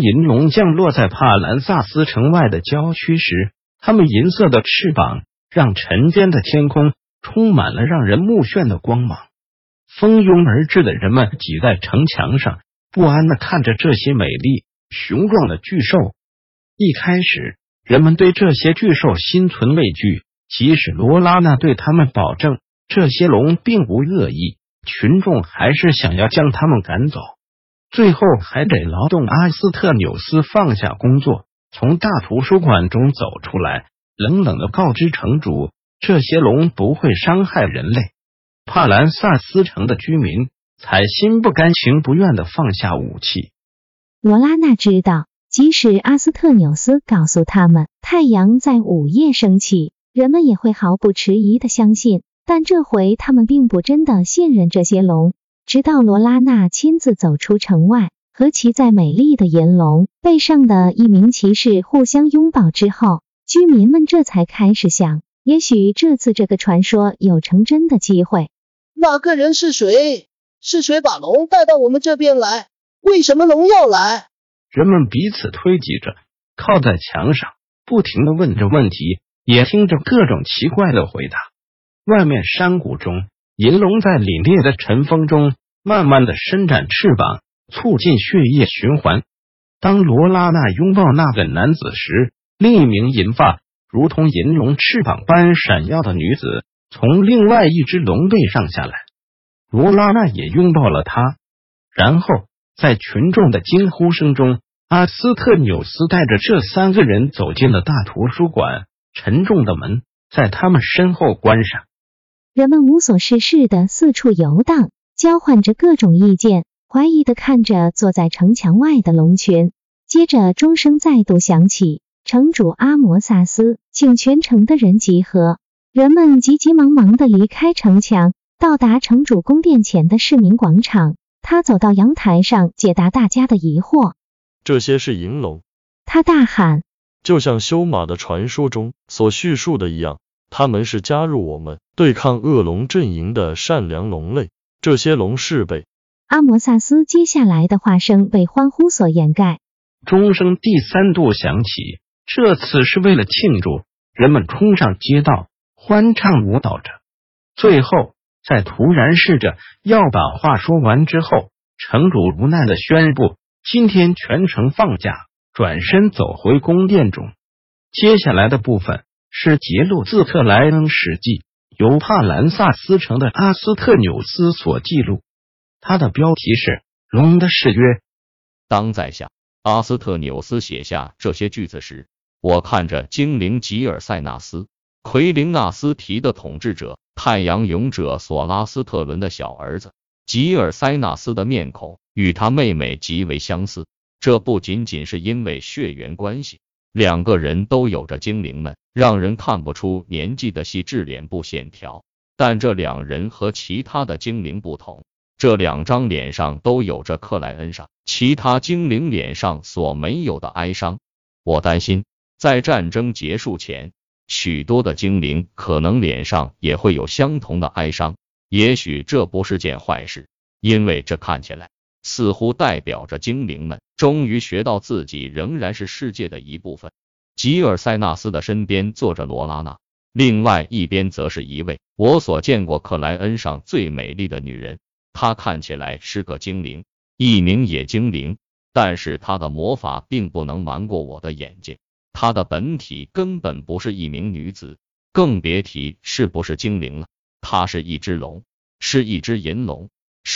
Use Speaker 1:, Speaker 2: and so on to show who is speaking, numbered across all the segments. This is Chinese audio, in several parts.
Speaker 1: 银龙降落在帕兰萨斯城外的郊区时，它们银色的翅膀让晨间的天空充满了让人目眩的光芒。蜂拥而至的人们挤在城墙上，不安的看着这些美丽雄壮的巨兽。一开始，人们对这些巨兽心存畏惧，即使罗拉娜对他们保证这些龙并无恶意，群众还是想要将他们赶走。最后还得劳动阿斯特纽斯放下工作，从大图书馆中走出来，冷冷的告知城主：这些龙不会伤害人类。帕兰萨斯城的居民才心不甘情不愿的放下武器。
Speaker 2: 罗拉娜知道，即使阿斯特纽斯告诉他们太阳在午夜升起，人们也会毫不迟疑的相信。但这回他们并不真的信任这些龙。直到罗拉娜亲自走出城外，和骑在美丽的银龙背上的一名骑士互相拥抱之后，居民们这才开始想：也许这次这个传说有成真的机会。
Speaker 3: 那个人是谁？是谁把龙带到我们这边来？为什么龙要来？
Speaker 1: 人们彼此推挤着，靠在墙上，不停的问着问题，也听着各种奇怪的回答。外面山谷中。银龙在凛冽的晨风中慢慢的伸展翅膀，促进血液循环。当罗拉娜拥抱那个男子时，另一名银发如同银龙翅膀般闪耀的女子从另外一只龙背上下来。罗拉娜也拥抱了他。然后，在群众的惊呼声中，阿斯特纽斯带着这三个人走进了大图书馆。沉重的门在他们身后关上。
Speaker 2: 人们无所事事的四处游荡，交换着各种意见，怀疑的看着坐在城墙外的龙群。接着，钟声再度响起，城主阿摩萨斯请全城的人集合。人们急急忙忙的离开城墙，到达城主宫殿前的市民广场。他走到阳台上，解答大家的疑惑。
Speaker 4: 这些是银龙，
Speaker 2: 他大喊，
Speaker 4: 就像修马的传说中所叙述的一样。他们是加入我们对抗恶龙阵营的善良龙类，这些龙是被
Speaker 2: 阿摩萨斯接下来的话声被欢呼所掩盖。
Speaker 1: 钟声第三度响起，这次是为了庆祝，人们冲上街道，欢唱舞蹈着。最后，在突然试着要把话说完之后，城主无奈的宣布：今天全城放假，转身走回宫殿中。接下来的部分。是杰洛自克莱恩史记，由帕兰萨斯城的阿斯特纽斯所记录。它的标题是《龙的誓约》。
Speaker 5: 当在下阿斯特纽斯写下这些句子时，我看着精灵吉尔塞纳斯，奎林纳斯提的统治者，太阳勇者索拉斯特伦的小儿子。吉尔塞纳斯的面孔与他妹妹极为相似，这不仅仅是因为血缘关系。两个人都有着精灵们让人看不出年纪的细致脸部线条，但这两人和其他的精灵不同，这两张脸上都有着克莱恩上其他精灵脸上所没有的哀伤。我担心，在战争结束前，许多的精灵可能脸上也会有相同的哀伤。也许这不是件坏事，因为这看起来。似乎代表着精灵们终于学到自己仍然是世界的一部分。吉尔塞纳斯的身边坐着罗拉娜，另外一边则是一位我所见过克莱恩上最美丽的女人。她看起来是个精灵，一名野精灵，但是她的魔法并不能瞒过我的眼睛。她的本体根本不是一名女子，更别提是不是精灵了。她是一只龙，是一只银龙。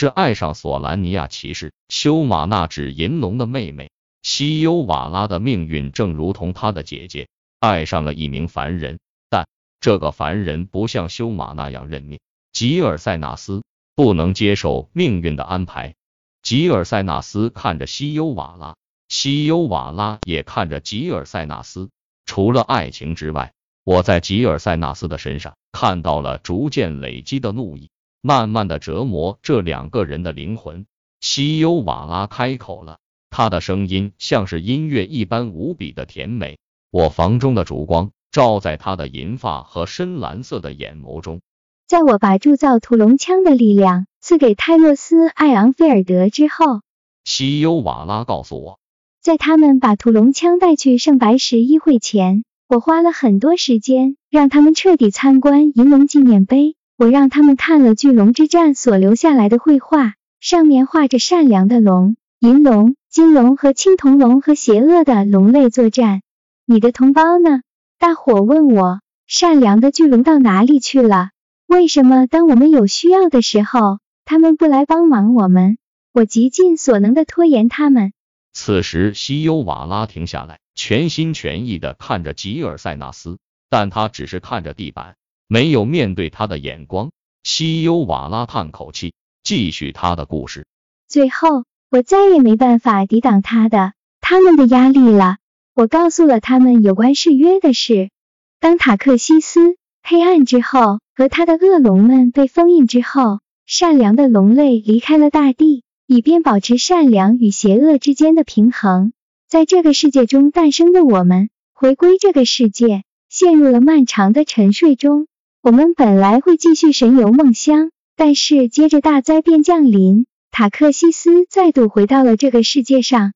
Speaker 5: 是爱上索兰尼亚骑士修马那指银龙的妹妹西优瓦拉的命运，正如同她的姐姐爱上了一名凡人，但这个凡人不像修马那样认命。吉尔塞纳斯不能接受命运的安排，吉尔塞纳斯看着西优瓦拉，西优瓦拉也看着吉尔塞纳斯。除了爱情之外，我在吉尔塞纳斯的身上看到了逐渐累积的怒意，慢慢的折磨这两个人的灵魂。西优瓦拉开口了，他的声音像是音乐一般无比的甜美。我房中的烛光照在他的银发和深蓝色的眼眸中。
Speaker 6: 在我把铸造屠龙枪的力量赐给泰洛斯·艾昂菲尔德之后，
Speaker 5: 西优瓦拉告诉我，
Speaker 6: 在他们把屠龙枪带去圣白石议会前，我花了很多时间让他们彻底参观银龙纪念碑。我让他们看了巨龙之战所留下来的绘画，上面画着善良的龙、银龙、金龙和青铜龙和邪恶的龙类作战。你的同胞呢？大伙问我，善良的巨龙到哪里去了？为什么当我们有需要的时候，他们不来帮忙我们？我极尽所能的拖延他们。
Speaker 5: 此时，西优瓦拉停下来，全心全意的看着吉尔塞纳斯，但他只是看着地板，没有面对他的眼光。西优瓦拉叹口气，继续他的故事。
Speaker 6: 最后，我再也没办法抵挡他的他们的压力了。我告诉了他们有关誓约的事。当塔克西斯黑暗之后，和他的恶龙们被封印之后，善良的龙类离开了大地，以便保持善良与邪恶之间的平衡。在这个世界中诞生的我们，回归这个世界，陷入了漫长的沉睡中。我们本来会继续神游梦乡，但是接着大灾变降临，塔克西斯再度回到了这个世界上。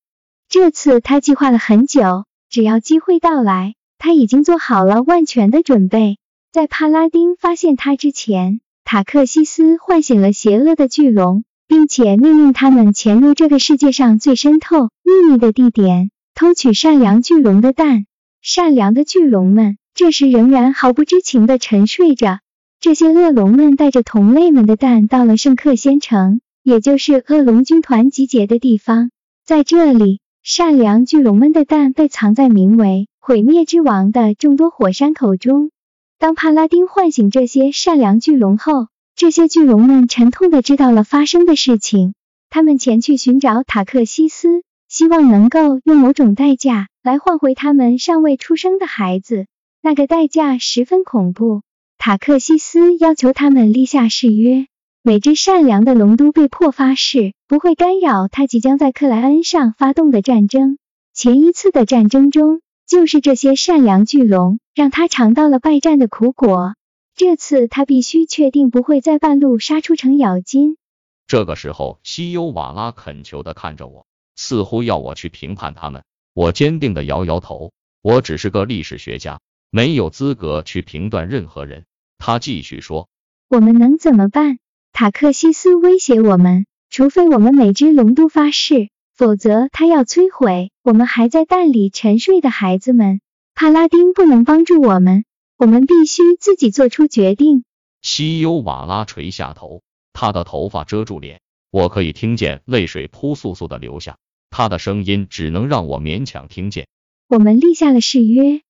Speaker 6: 这次他计划了很久，只要机会到来，他已经做好了万全的准备。在帕拉丁发现他之前，塔克西斯唤醒了邪恶的巨龙，并且命令他们潜入这个世界上最深透秘密的地点，偷取善良巨龙的蛋。善良的巨龙们这时仍然毫不知情的沉睡着。这些恶龙们带着同类们的蛋到了圣克仙城，也就是恶龙军团集结的地方，在这里。善良巨龙们的蛋被藏在名为“毁灭之王”的众多火山口中。当帕拉丁唤醒这些善良巨龙后，这些巨龙们沉痛的知道了发生的事情。他们前去寻找塔克西斯，希望能够用某种代价来换回他们尚未出生的孩子。那个代价十分恐怖。塔克西斯要求他们立下誓约。每只善良的龙都被迫发誓，不会干扰他即将在克莱恩上发动的战争。前一次的战争中，就是这些善良巨龙让他尝到了败战的苦果。这次他必须确定不会在半路杀出程咬金。
Speaker 5: 这个时候，西优瓦拉恳求的看着我，似乎要我去评判他们。我坚定的摇摇头，我只是个历史学家，没有资格去评断任何人。他继续说：“
Speaker 6: 我们能怎么办？”塔克西斯威胁我们，除非我们每只龙都发誓，否则他要摧毁我们还在蛋里沉睡的孩子们。帕拉丁不能帮助我们，我们必须自己做出决定。
Speaker 5: 西优瓦拉垂下头，他的头发遮住脸，我可以听见泪水扑簌簌的流下，他的声音只能让我勉强听见。
Speaker 6: 我们立下了誓约。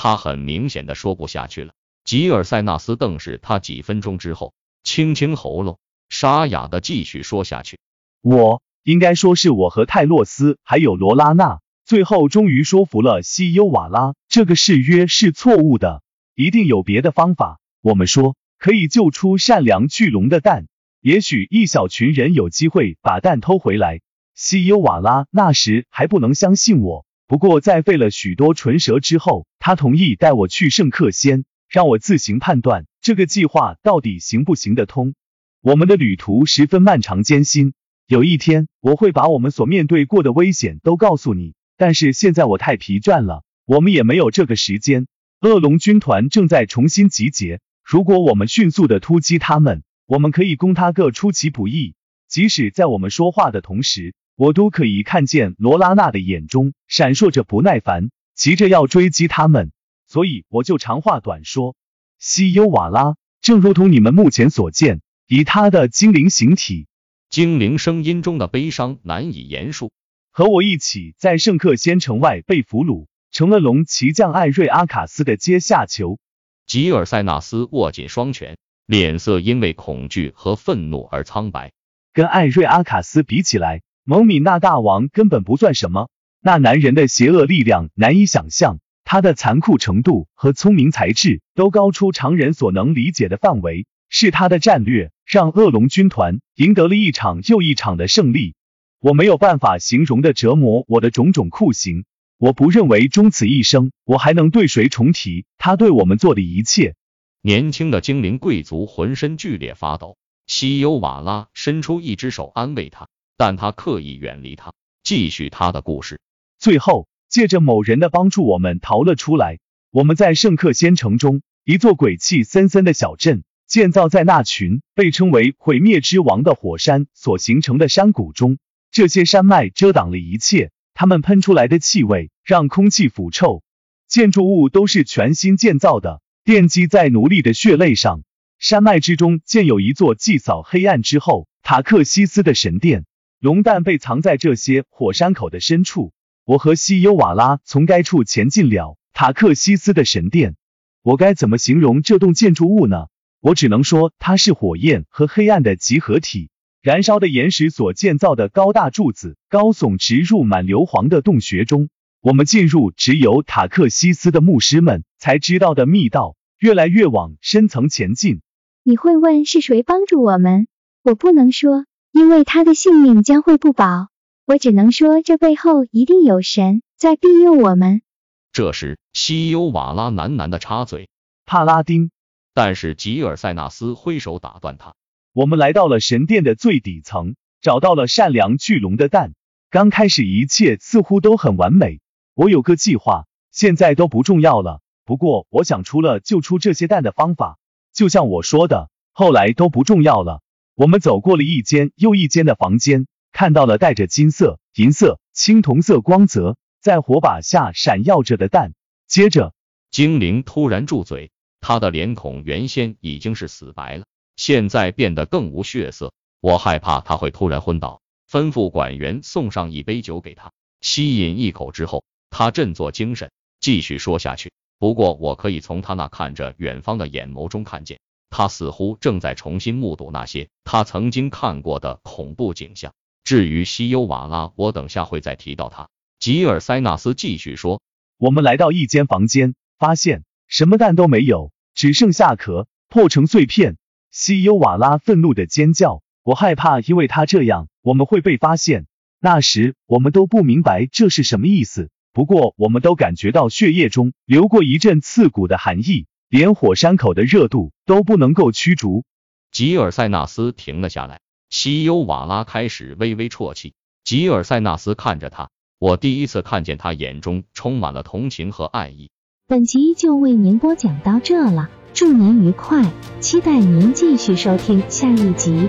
Speaker 5: 他很明显的说不下去了。吉尔塞纳斯瞪视他几分钟之后。清清喉咙，沙哑的继续说下去。
Speaker 7: 我应该说是我和泰洛斯还有罗拉娜，最后终于说服了西优瓦拉，这个誓约是错误的，一定有别的方法。我们说可以救出善良巨龙的蛋，也许一小群人有机会把蛋偷回来。西优瓦拉那时还不能相信我，不过在费了许多唇舌之后，他同意带我去圣克仙。让我自行判断这个计划到底行不行得通。我们的旅途十分漫长艰辛，有一天我会把我们所面对过的危险都告诉你。但是现在我太疲倦了，我们也没有这个时间。恶龙军团正在重新集结，如果我们迅速的突击他们，我们可以攻他个出其不意。即使在我们说话的同时，我都可以看见罗拉娜的眼中闪烁着不耐烦，急着要追击他们。所以我就长话短说，西优瓦拉，正如同你们目前所见，以他的精灵形体，
Speaker 5: 精灵声音中的悲伤难以言述，
Speaker 7: 和我一起在圣克仙城外被俘虏，成了龙骑将艾瑞阿卡斯的阶下囚。
Speaker 5: 吉尔塞纳斯握紧双拳，脸色因为恐惧和愤怒而苍白。
Speaker 7: 跟艾瑞阿卡斯比起来，蒙米那大王根本不算什么。那男人的邪恶力量难以想象，他的残酷程度和聪明才智都高出常人所能理解的范围。是他的战略让恶龙军团赢得了一场又一场的胜利。我没有办法形容的折磨我的种种酷刑。我不认为终此一生我还能对谁重提他对我们做的一切。
Speaker 5: 年轻的精灵贵族浑身剧烈发抖。西尤瓦拉伸出一只手安慰他，但他刻意远离他，继续他的故事。
Speaker 7: 最后，借着某人的帮助，我们逃了出来。我们在圣克仙城中一座鬼气森森的小镇，建造在那群被称为毁灭之王的火山所形成的山谷中。这些山脉遮挡了一切，它们喷出来的气味让空气腐臭。建筑物都是全新建造的，奠基在奴隶的血泪上。山脉之中建有一座祭扫黑暗之后塔克西斯的神殿，龙蛋被藏在这些火山口的深处。我和西优瓦拉从该处前进了塔克西斯的神殿。我该怎么形容这栋建筑物呢？我只能说它是火焰和黑暗的集合体，燃烧的岩石所建造的高大柱子高耸直入满硫磺的洞穴中。我们进入只有塔克西斯的牧师们才知道的密道，越来越往深层前进。
Speaker 6: 你会问是谁帮助我们？我不能说，因为他的性命将会不保。我只能说，这背后一定有神在庇佑我们。
Speaker 5: 这时，西优瓦拉喃喃的插嘴：“
Speaker 7: 帕拉丁。”
Speaker 5: 但是吉尔塞纳斯挥手打断他：“
Speaker 7: 我们来到了神殿的最底层，找到了善良巨龙的蛋。刚开始一切似乎都很完美。我有个计划，现在都不重要了。不过，我想出了救出这些蛋的方法。”就像我说的，后来都不重要了。我们走过了一间又一间的房间，看到了带着金色、银色、青铜色光泽，在火把下闪耀着的蛋。接着，
Speaker 5: 精灵突然住嘴，他的脸孔原先已经是死白了，现在变得更无血色。我害怕他会突然昏倒，吩咐管员送上一杯酒给他。吸饮一口之后，他振作精神，继续说下去。不过，我可以从他那看着远方的眼眸中看见，他似乎正在重新目睹那些他曾经看过的恐怖景象。至于西尤瓦拉，我等下会再提到他。吉尔塞纳斯继续说：“
Speaker 7: 我们来到一间房间，发现什么蛋都没有，只剩下壳破成碎片。”西尤瓦拉愤怒的尖叫，我害怕，因为他这样我们会被发现。那时我们都不明白这是什么意思。不过，我们都感觉到血液中流过一阵刺骨的寒意，连火山口的热度都不能够驱逐。
Speaker 5: 吉尔塞纳斯停了下来，西尤瓦拉开始微微啜泣。吉尔塞纳斯看着他，我第一次看见他眼中充满了同情和爱意。
Speaker 6: 本集就为您播讲到这了，祝您愉快，期待您继续收听下一集。